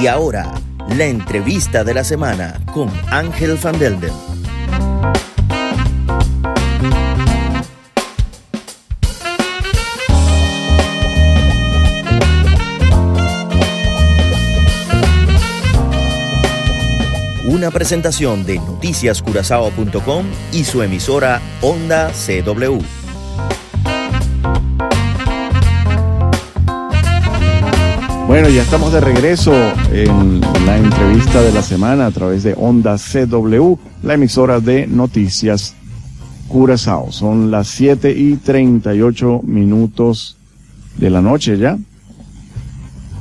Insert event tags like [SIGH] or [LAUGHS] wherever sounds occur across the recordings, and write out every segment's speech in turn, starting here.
Y ahora, la entrevista de la semana con Ángel Van Delden. Una presentación de noticiascurazao.com y su emisora Onda CW. Bueno, ya estamos de regreso en la entrevista de la semana a través de Onda CW, la emisora de noticias Curazao. Son las 7 y 38 minutos de la noche ya.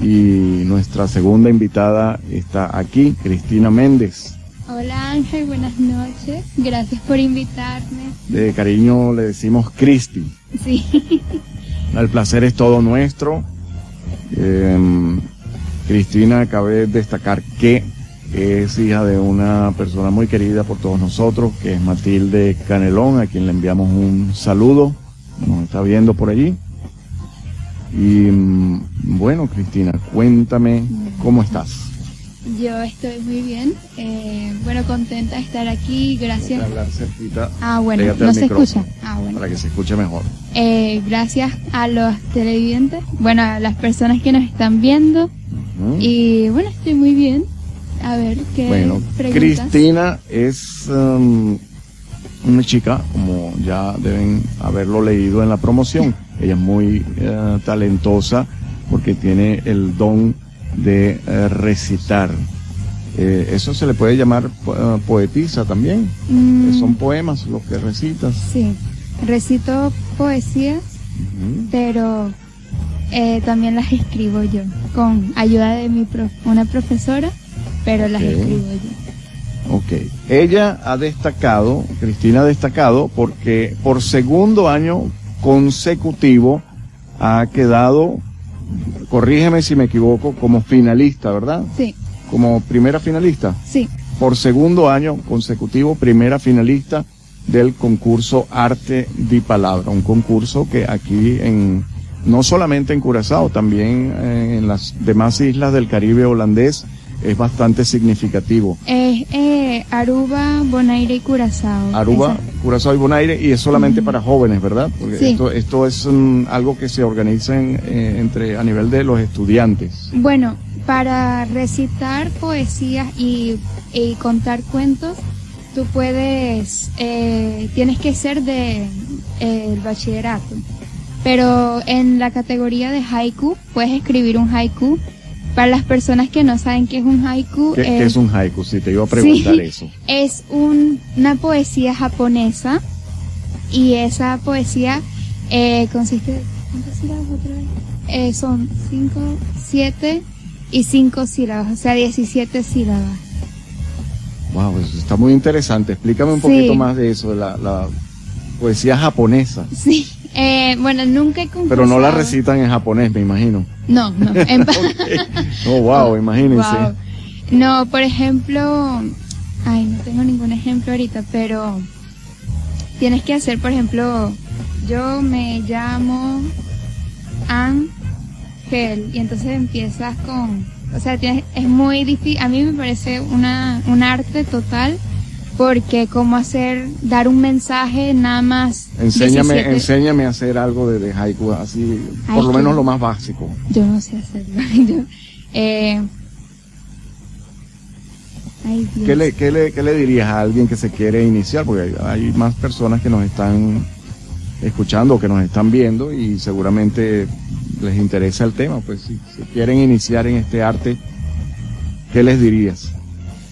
Y nuestra segunda invitada está aquí, Cristina Méndez. Hola Ángel, buenas noches. Gracias por invitarme. De cariño le decimos Cristi. Sí. [LAUGHS] El placer es todo nuestro. Eh, Cristina, cabe destacar que es hija de una persona muy querida por todos nosotros, que es Matilde Canelón, a quien le enviamos un saludo. Nos está viendo por allí. Y mm, bueno, Cristina, cuéntame cómo estás. Yo estoy muy bien. Eh, bueno, contenta de estar aquí. Gracias. Hablar cerquita, Ah, bueno, no se escucha. Ah, bueno. Para que se escuche mejor. Eh, gracias a los televidentes, bueno, a las personas que nos están viendo. Y bueno, estoy muy bien. A ver, ¿qué Bueno, preguntas? Cristina es um, una chica, como ya deben haberlo leído en la promoción. [LAUGHS] Ella es muy eh, talentosa porque tiene el don de eh, recitar. Eh, eso se le puede llamar eh, poetisa también. Mm, Eh, Son poemas los que recitas. Sí, recito poesías, pero eh, también las escribo yo, con ayuda de mi prof- una profesora, pero las escribo yo. Ok. Ella ha destacado, Cristina ha destacado, porque por segundo año consecutivo ha quedado, corrígeme si me equivoco, como finalista, ¿verdad? Sí, Como primera finalista. sí. Por segundo año consecutivo, primera finalista del concurso Arte di Palabra, un concurso que aquí en, no solamente en Curazao, también eh, en las demás islas del Caribe holandés es bastante significativo. Es eh, Aruba, Bonaire y Curazao. Aruba, Curazao y Bonaire, y es solamente para jóvenes, ¿verdad? Porque Sí. esto, esto es algo que se organiza en, eh, entre, a nivel de los estudiantes. Bueno, para recitar poesías y, y contar cuentos, tú puedes, eh, tienes que ser de eh, el bachillerato. Pero en la categoría de haiku, puedes escribir un haiku. Para las personas que no saben qué es un haiku, ¿Qué, eh, qué es un haiku? Si te iba a preguntar Sí. eso. es un- una poesía japonesa y esa poesía eh, consiste ¿cuántas sílabas otra vez? Eh, son cinco, siete y cinco sílabas, o sea, 17 sílabas. Wow, eso está muy interesante. Explícame un Sí. poquito más de eso, de la, la poesía japonesa. Sí, eh, bueno, nunca he Pero no la concursado. recitan en japonés, me imagino. No, no, [LAUGHS] en Oh, wow, [LAUGHS] imagínense. Wow. No, por ejemplo, ay, no tengo ningún ejemplo ahorita, pero tienes que hacer, por ejemplo, yo me llamo Ángel y entonces empiezas con, o sea, tienes, es muy difícil, a mí me parece una, un arte total porque cómo hacer, dar un mensaje nada más. Enséñame, 17 enséñame a hacer algo de, de haiku, así, por lo menos lo más básico. Yo no sé hacerlo. [LAUGHS] Yo, eh, ay, Dios. ¿Qué le, qué, le, ¿Qué le dirías a alguien que se quiere iniciar? Porque hay, hay más personas que nos están escuchando, que nos están viendo y seguramente les interesa el tema. Pues si, si quieren iniciar en este arte, ¿qué les dirías?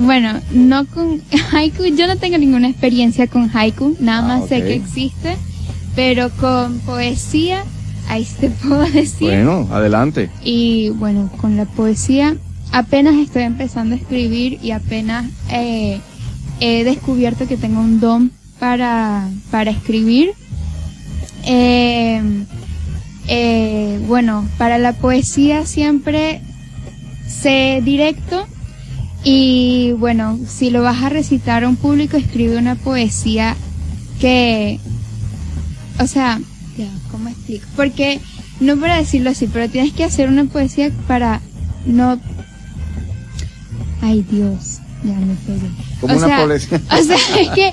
Bueno, no con [LAUGHS] haiku, yo no tengo ninguna experiencia con haiku, nada Ah, más sé que existe, pero con poesía, ahí te [LAUGHS] puedo decir. Bueno, adelante. Y bueno, con la poesía apenas estoy empezando a escribir y apenas eh, he descubierto que tengo un don para, para escribir. Eh, eh, bueno, para la poesía siempre sé directo y bueno, si lo vas a recitar a un público, escribe una poesía que, o sea, ¿cómo explico? Porque, no para decirlo así, pero tienes que hacer una poesía para no Ay, Dios, ya me pegué. Como o una sea, policía. [LAUGHS] O sea, es que,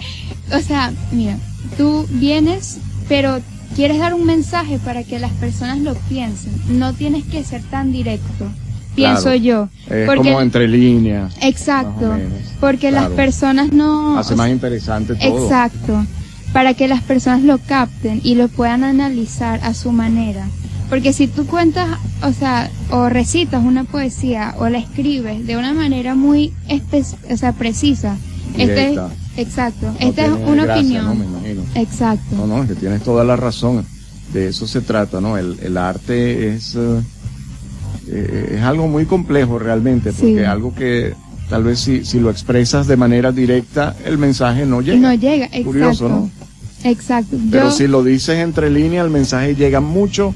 o sea, mira, tú vienes, pero quieres dar un mensaje para que las personas lo piensen. No tienes que ser tan directo, pienso Claro. yo. Es porque, como entre líneas. exacto, porque las Claro. personas no... Hace más interesante todo. Exacto, para que las personas lo capten y lo puedan analizar a su manera. Porque si tú cuentas, o sea, o recitas una poesía o la escribes de una manera muy espe- o sea, precisa, este Directa. exacto, No esta es una gracia, opinión. ¿no? Me. Exacto. No, no, es que tienes toda la razón. De eso se trata, ¿no? El, el arte es, eh, eh, es algo muy complejo realmente, porque Sí. algo que tal vez si, si lo expresas de manera directa, el mensaje no llega. No llega, exacto. Curioso, ¿no? Exacto. Pero Yo, si lo dices entre líneas, el mensaje llega mucho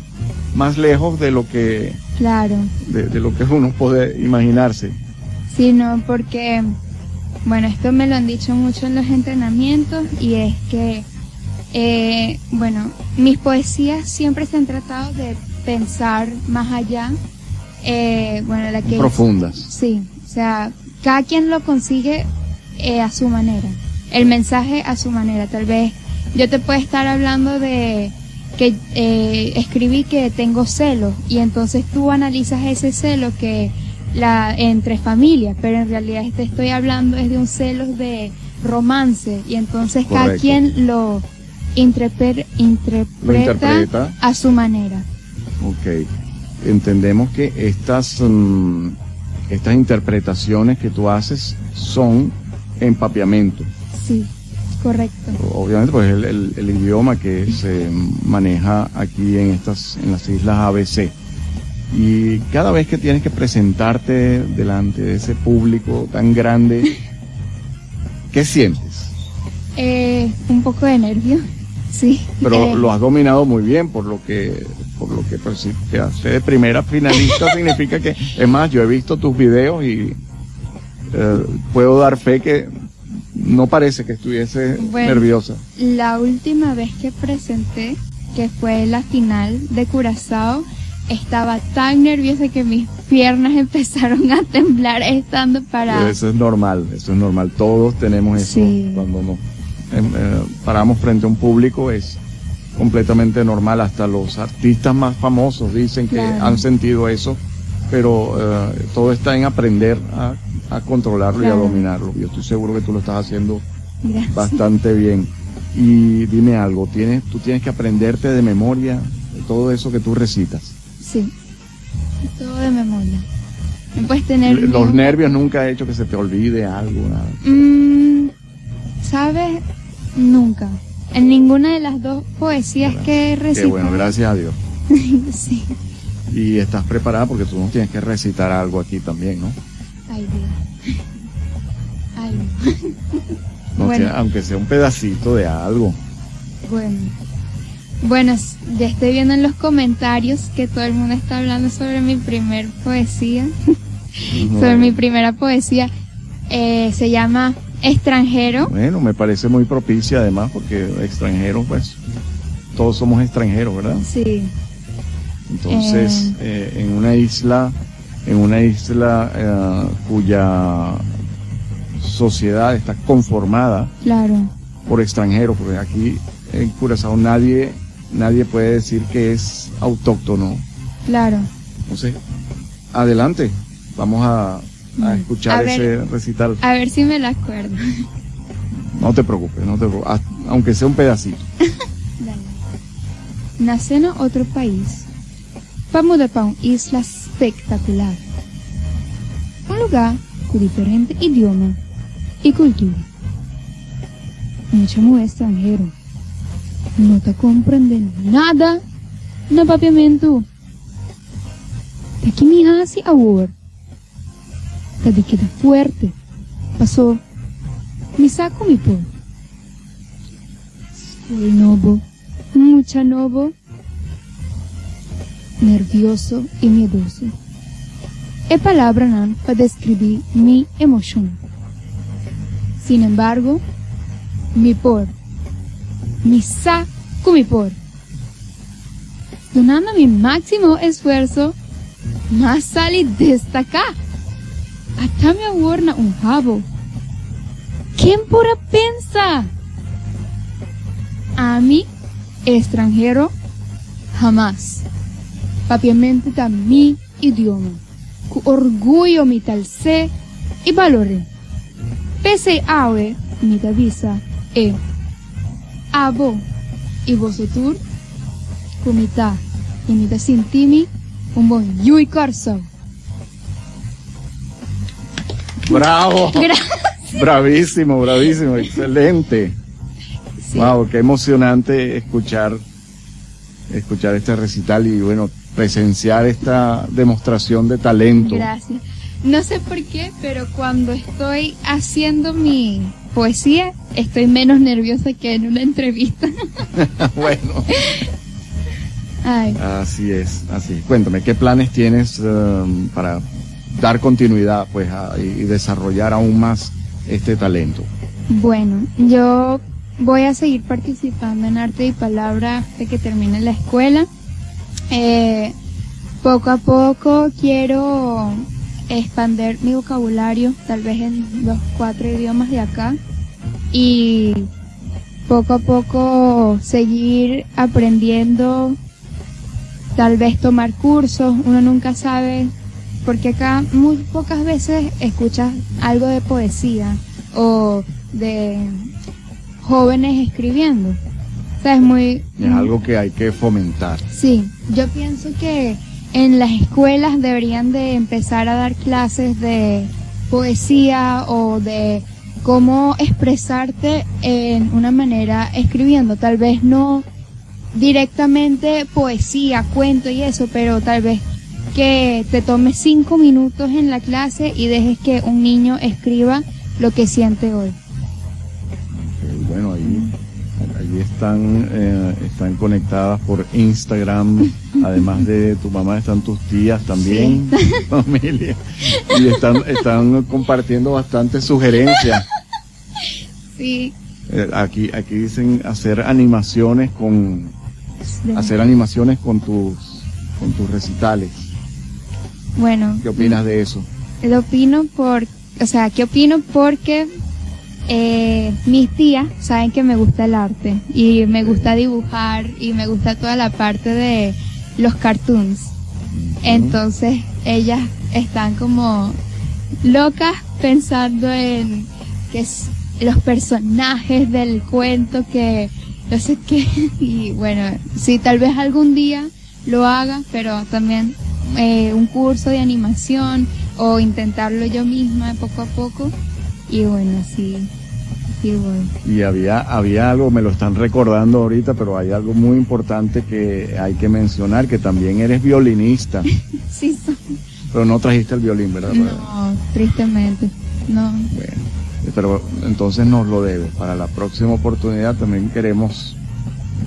más lejos de lo que, claro. de, de lo que uno puede imaginarse. Sí, no, porque, bueno, esto me lo han dicho mucho en los entrenamientos y es que, eh, bueno, mis poesías siempre se han tratado de pensar más allá. Eh, bueno, la que... Profundas. Sí, o sea, cada quien lo consigue eh, a su manera, el mensaje a su manera. Tal vez yo te puedo estar hablando de que eh, escribí que tengo celos y entonces tú analizas ese celo que la entre familias, pero en realidad te estoy hablando es de un celos de romance y entonces cada quien lo interpre- interpreta, Lo interpreta. a su manera. Ok. Entendemos que estas, mm, estas interpretaciones que tú haces son empapiamiento. Sí, correcto. Obviamente, pues el, el- el idioma que se maneja aquí en estas, en las islas ABC. Y cada vez que tienes que presentarte delante de ese público tan grande, [LAUGHS] ¿qué sientes? Eh, un poco de nervio, sí. Pero Eh, lo has dominado muy bien, por lo que, por lo que pues, si te hace de primera finalista [LAUGHS] significa que, es más, yo he visto tus videos y eh, puedo dar fe que no parece que estuviese Bueno. nerviosa. La última vez que presenté, que fue la final de Curazao, estaba tan nerviosa que mis piernas [LAUGHS] empezaron a temblar estando para... Eso es normal, eso es normal. Todos tenemos eso Sí. cuando nos eh, paramos frente a un público es completamente normal. Hasta los artistas más famosos dicen que Claro. han sentido eso, pero eh, todo está en aprender a, a controlarlo y a dominarlo. Yo estoy seguro que tú lo estás haciendo Gracias. bastante bien. Y dime algo, tienes, tú tienes que aprenderte de memoria todo eso que tú recitas. Sí, todo de memoria. No puedes tener... Los nervios nunca ha hecho que se te olvide algo, nada. Mm, ¿Sabes? Nunca. En ninguna de las dos poesías que he Qué recitado. bueno, gracias a Dios. [LAUGHS] sí. Y estás preparada porque tú nos tienes que recitar algo aquí también, ¿no? Ay, Dios. [LAUGHS] Ay, No [LAUGHS] Bueno. sea- aunque sea un pedacito de algo. bueno. Bueno, ya estoy viendo en los comentarios que todo el mundo está hablando sobre mi primer poesía, sobre mi primera poesía. Eh, se llama Extranjero. Bueno, me parece muy propicia además porque extranjeros, pues, todos somos extranjeros, ¿verdad? Sí, Entonces, eh, en una isla, en una isla eh, cuya sociedad está conformada claro, por extranjeros, porque aquí en Curazao nadie, nadie puede decir que es autóctono. claro. Entonces, adelante, vamos a, a escuchar A ver. ese recital. A ver si me la acuerdo. No te preocupes, no te preocupes, haz- aunque sea un pedacito. [LAUGHS] Dale. Nascer em outro país mudar para uma isla espetacular. Um lugar com diferente idioma e cultura. Um chamo estrangeiro. Não está compreendendo nada no papiamento. Tá que me hace agora. De queda fuerte. Passou. Me saco me pôr. Soy novo, mucha novo, nervioso y miedoso. É palavra não para descrever mi emoción. Sin embargo, mi por, mi saco mi por. Donando mi máximo esfuerzo, más sale hasta me aguarna un jabo. ¿Quién pura pensa? A mí, extranjero, jamás. Papiamente da mi idioma. Con orgullo mi tal sé y valore. Pese awe mi visa e abo y vosotros comita y mi sintimi un buen yui corso. Bravo. [LAUGHS] Gracias. Bravísimo, bravísimo, excelente. Sí. Wow, qué emocionante escuchar escuchar este recital y bueno, presenciar esta demostración de talento. Gracias. No sé por qué, pero cuando estoy haciendo mi poesía, estoy menos nerviosa que en una entrevista. [LAUGHS] bueno, Ay, así es, así. Cuéntame, ¿qué planes tienes um, para dar continuidad pues a- y desarrollar aún más este talento? bueno, yo voy a seguir participando en arte y palabra hasta que termine la escuela. Eh, poco a poco quiero expander mi vocabulario, tal vez en los cuatro idiomas de acá. Y poco a poco seguir aprendiendo, tal vez tomar cursos, uno nunca sabe, porque acá muy pocas veces escuchas algo de poesía o de jóvenes escribiendo. O sea, es muy... Es algo que hay que fomentar. Sí, yo pienso que en las escuelas deberían de empezar a dar clases de poesía o de cómo expresarte en una manera escribiendo. Tal vez no directamente poesía, cuento y eso, pero tal vez que te tomes cinco minutos en la clase y dejes que un niño escriba lo que siente hoy. Bueno, ahí, ahí están, eh, están conectadas por Instagram, [LAUGHS] además de tu mamá están tus tías también, [LAUGHS] familia, y están, están compartiendo bastantes sugerencias. Sí. Eh, aquí, aquí dicen hacer animaciones con, hacer animaciones con tus, con tus recitales. Bueno. ¿Qué opinas de eso? Lo opino por, o sea, ¿qué opino? Porque eh, mis tías saben que me gusta el arte y me gusta dibujar y me gusta toda la parte de los cartoons. Entonces ellas están como locas pensando en que es los personajes del cuento que no sé qué [LAUGHS] y bueno, sí, tal vez algún día lo haga, pero también eh, un curso de animación o intentarlo yo misma poco a poco y bueno, sí, sí. Y había, había algo, me lo están recordando ahorita, pero hay algo muy importante que hay que mencionar, que también eres violinista, [LAUGHS] Sí, soy. pero no trajiste el violín, ¿verdad? No, tristemente, no. Bueno, pero entonces nos lo debes. Para la próxima oportunidad también queremos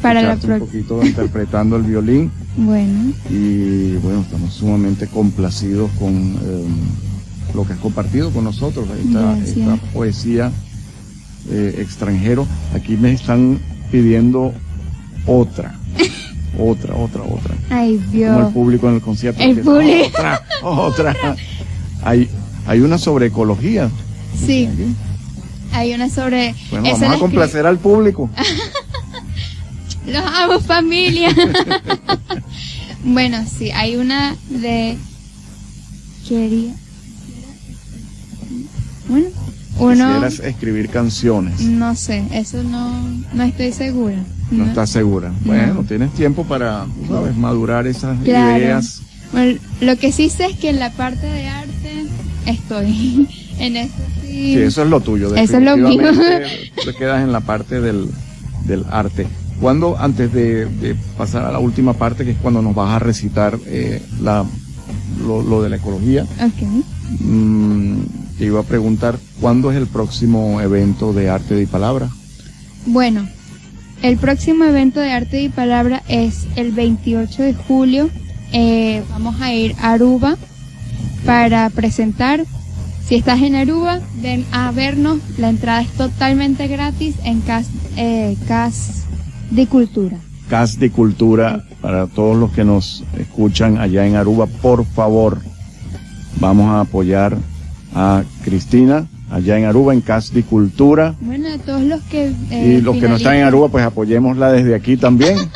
Para la un poquito interpretando el violín [LAUGHS] Bueno, y bueno, estamos sumamente complacidos con eh, lo que has compartido con nosotros, esta, esta poesía eh, extranjero. Aquí me están pidiendo otra, [LAUGHS] otra, otra, otra. ay Como el Dios. público en el concierto. El público. Otra, otra. Hay, hay una sobre ecología. Sí, hay una sobre... Bueno, vamos a complacer al público. [LAUGHS] Los amo familia. [LAUGHS] bueno, sí, hay una de... Quería... Bueno, uno... Quisieras escribir canciones. No sé, eso no, no estoy segura. No estás segura. No. Bueno, tienes tiempo para, tú sabes, madurar esas Claro. ideas. Bueno, lo que sí sé es que en la parte de arte estoy. [LAUGHS] en eso sí. Sí, eso es lo tuyo. Eso es lo mío. [LAUGHS] Te quedas en la parte del, del arte. Cuando, antes de, de pasar a la última parte, que es cuando nos vas a recitar eh, la, lo, lo de la ecología, Ok. mm, te iba a preguntar, ¿cuándo es el próximo evento de arte y palabra? Bueno, el próximo evento de arte y palabra es el 28 de julio. Eh, vamos a ir a Aruba para presentar. Si estás en Aruba, ven a vernos. La entrada es totalmente gratis en Cas, eh, Cas de Cultura. CAS de Cultura, para todos los que nos escuchan allá en Aruba, por favor, vamos a apoyar a Cristina allá en Aruba, en Casdi Cultura. Bueno, a todos los que... Eh, y los que no están en Aruba, pues apoyémosla desde aquí también. [LAUGHS]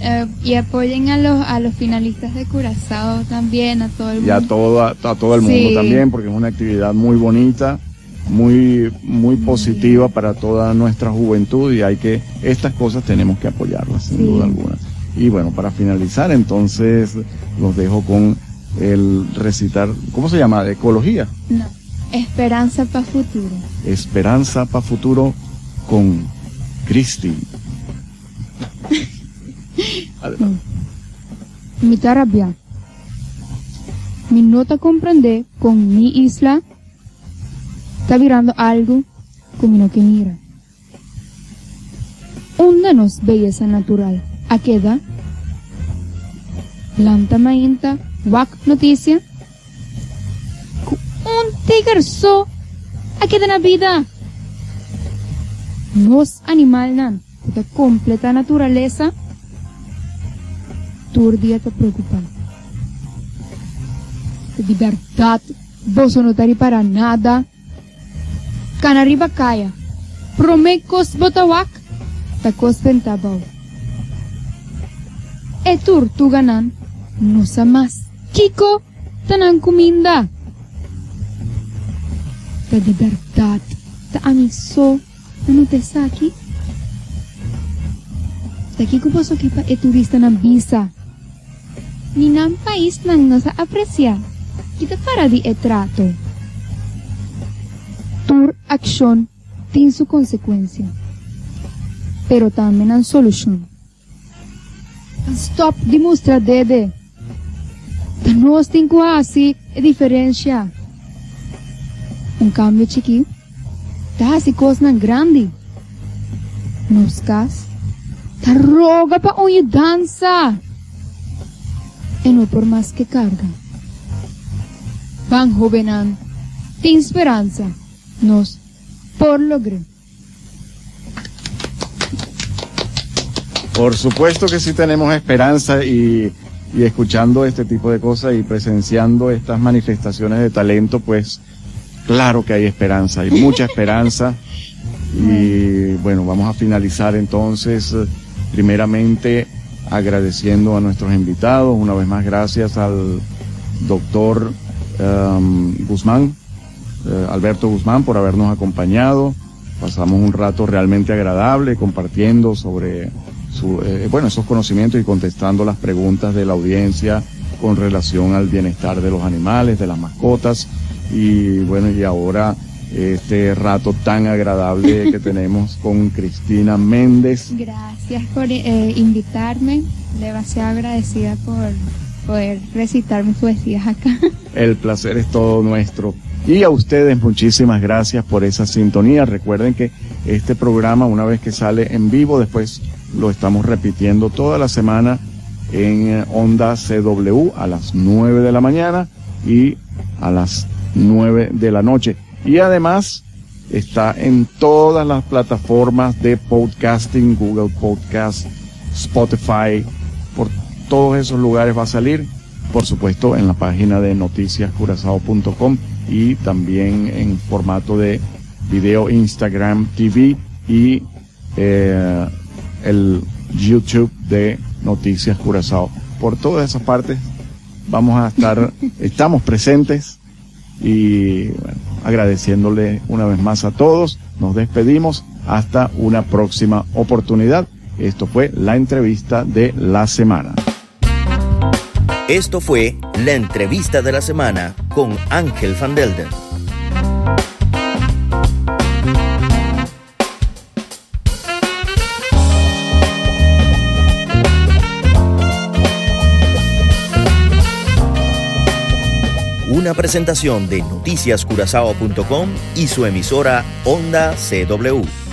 Eh, y apoyen a los a los finalistas de Curazao también, a todo el mundo. Y a todo, a, todo el mundo también, porque es una actividad muy bonita, muy, muy positiva para toda nuestra juventud y hay que, estas cosas tenemos que apoyarlas, sin duda alguna. Y bueno, para finalizar, entonces los dejo con el recitar, ¿cómo se llama? ¿Ecología? No, Esperanza para futuro. Esperanza para futuro con Cristi. Mi tarabia. Mi nota comprende con mi isla está mirando algo como no que mira. nos belleza natural. ¿A qué edad? Planta mainta, wac noticia. Un tigre so, ¿a qué na vida? Nos animal de completa naturaleza turdia te preocupa. De libertad, vos no te para nada. Канарибакая, Промекос Ботавак, Такос Пентабау. Етур Туганан, Носамас, Кико, Тананкуминда. Та de verdad, ta amiso, ano te saki? Taki ko pasok ipa e turista ng visa. Ninang pais nang nasa apresya. Kita para di etrato. trato. Tur acción tiene su consecuencia. Pero también han solución. Stop demonstrar dede. Nós tem quase diferença. Um cambio chiquinho. Tá assim coisa grande. Nos cas. Tá roga pa unha dança y no por más que carga. Van jovenan, de esperanza, nos por logre. Por supuesto que sí tenemos esperanza y, y, escuchando este tipo de cosas y presenciando estas manifestaciones de talento, pues claro que hay esperanza, hay mucha [LAUGHS] esperanza. Y bueno, vamos a finalizar entonces primeramente agradeciendo a nuestros invitados. Una vez más, gracias al doctor um, Guzmán, eh, Alberto Guzmán, por habernos acompañado. Pasamos un rato realmente agradable compartiendo sobre su, eh, bueno, esos conocimientos y contestando las preguntas de la audiencia con relación al bienestar de los animales, de las mascotas. Y bueno, y ahora este rato tan agradable que [LAUGHS] tenemos con Cristina Méndez. Gracias por eh, invitarme, demasiado agradecida por poder recitar mis poesías acá. El placer es todo nuestro. Y a ustedes muchísimas gracias por esa sintonía. Recuerden que este programa, una vez que sale en vivo, después lo estamos repitiendo toda la semana en Onda CW a las 9 de la mañana y a las 9 de la noche. Y además está en todas las plataformas de podcasting, Google Podcast, Spotify, por todos esos lugares va a salir. Por supuesto, en la página de noticiascurazao.com y también en formato de video Instagram TV y eh, el YouTube de Noticias Curazao. Por todas esas partes vamos a estar, [LAUGHS] estamos presentes y bueno, agradeciéndole una vez más a todos. Nos despedimos hasta una próxima oportunidad. Esto fue la entrevista de la semana. Esto fue la entrevista de la semana con Ángel Van Delden. Una presentación de noticiascurazao.com y su emisora Onda CW.